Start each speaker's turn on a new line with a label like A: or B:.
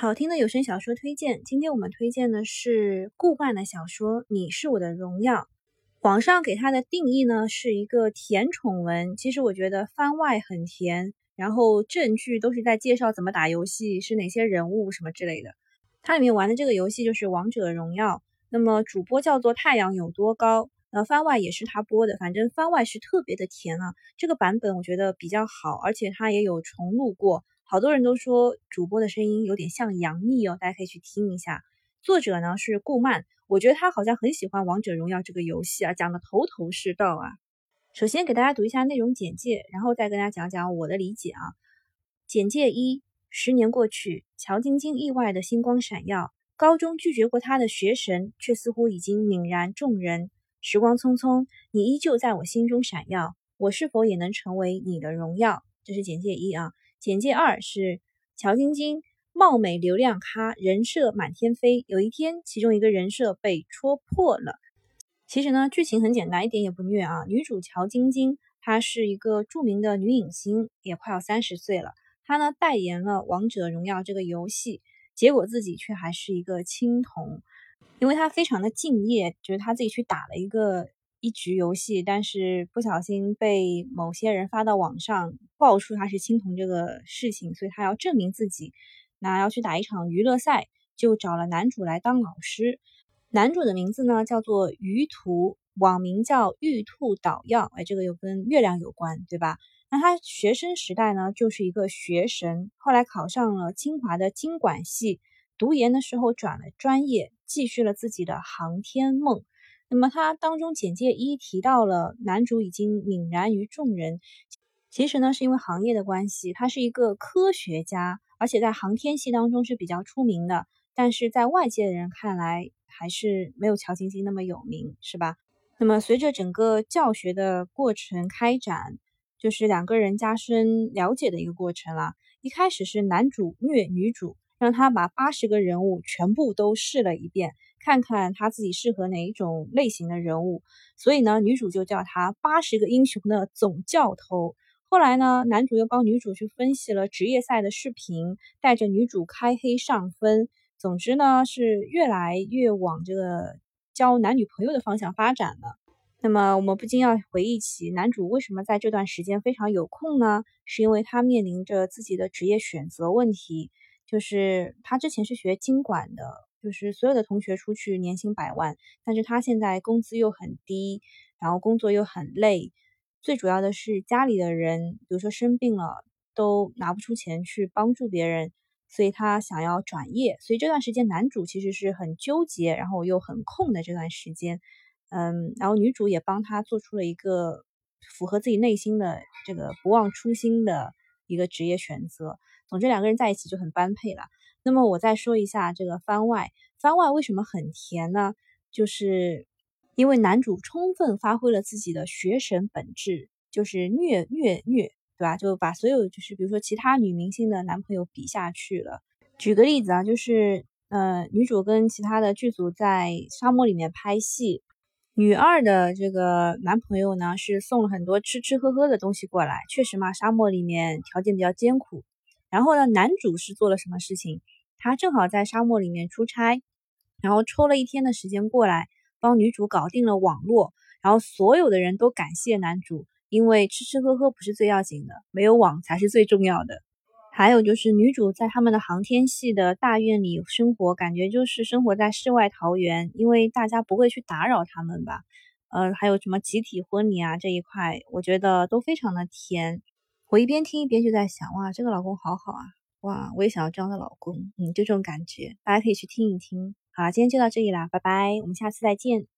A: 好听的有声小说推荐，今天我们推荐的是顾漫的小说《你是我的荣耀》。网上给它的定义呢是一个甜宠文，其实我觉得番外很甜，然后正剧都是在介绍怎么打游戏，是哪些人物什么之类的。它里面玩的这个游戏就是《王者荣耀》，那么主播叫做太阳有多高，呃番外也是他播的，反正番外是特别的甜啊。这个版本我觉得比较好，而且它也有重录过。好多人都说主播的声音有点像杨幂哦，大家可以去听一下。作者呢是顾漫，我觉得他好像很喜欢《王者荣耀》这个游戏啊，讲的头头是道啊。首先给大家读一下内容简介，然后再跟大家讲讲我的理解啊。简介一：十年过去，乔晶晶意外的星光闪耀，高中拒绝过她的学神，却似乎已经泯然众人。时光匆匆，你依旧在我心中闪耀，我是否也能成为你的荣耀？这是简介一啊。简介二是乔晶晶貌美流量咖，人设满天飞。有一天，其中一个人设被戳破了。其实呢，剧情很简单，一点也不虐啊。女主乔晶晶，她是一个著名的女影星，也快要三十岁了。她呢，代言了《王者荣耀》这个游戏，结果自己却还是一个青铜，因为她非常的敬业，就是她自己去打了一个。一局游戏，但是不小心被某些人发到网上，爆出他是青铜这个事情，所以他要证明自己，那要去打一场娱乐赛，就找了男主来当老师。男主的名字呢叫做于途，网名叫玉兔捣药，哎，这个又跟月亮有关，对吧？那他学生时代呢就是一个学神，后来考上了清华的经管系，读研的时候转了专业，继续了自己的航天梦。那么他当中简介一提到了男主已经泯然于众人，其实呢是因为行业的关系，他是一个科学家，而且在航天系当中是比较出名的，但是在外界的人看来还是没有乔晶晶那么有名，是吧？那么随着整个教学的过程开展，就是两个人加深了解的一个过程了。一开始是男主虐女主，让他把八十个人物全部都试了一遍。看看他自己适合哪一种类型的人物，所以呢，女主就叫他八十个英雄的总教头。后来呢，男主又帮女主去分析了职业赛的视频，带着女主开黑上分。总之呢，是越来越往这个交男女朋友的方向发展了。那么我们不禁要回忆起男主为什么在这段时间非常有空呢？是因为他面临着自己的职业选择问题，就是他之前是学经管的。就是所有的同学出去年薪百万，但是他现在工资又很低，然后工作又很累，最主要的是家里的人，比如说生病了，都拿不出钱去帮助别人，所以他想要转业。所以这段时间男主其实是很纠结，然后又很空的这段时间，嗯，然后女主也帮他做出了一个符合自己内心的这个不忘初心的一个职业选择。总之两个人在一起就很般配了。那么我再说一下这个番外，番外为什么很甜呢？就是因为男主充分发挥了自己的学神本质，就是虐虐虐，对吧？就把所有就是比如说其他女明星的男朋友比下去了。举个例子啊，就是呃，女主跟其他的剧组在沙漠里面拍戏，女二的这个男朋友呢是送了很多吃吃喝喝的东西过来，确实嘛，沙漠里面条件比较艰苦。然后呢，男主是做了什么事情？他正好在沙漠里面出差，然后抽了一天的时间过来帮女主搞定了网络，然后所有的人都感谢男主，因为吃吃喝喝不是最要紧的，没有网才是最重要的。还有就是女主在他们的航天系的大院里生活，感觉就是生活在世外桃源，因为大家不会去打扰他们吧。呃，还有什么集体婚礼啊这一块，我觉得都非常的甜。我一边听一边就在想，哇，这个老公好好啊。哇，我也想要这样的老公，嗯，就这种感觉，大家可以去听一听。好了，今天就到这里啦，拜拜，我们下次再见。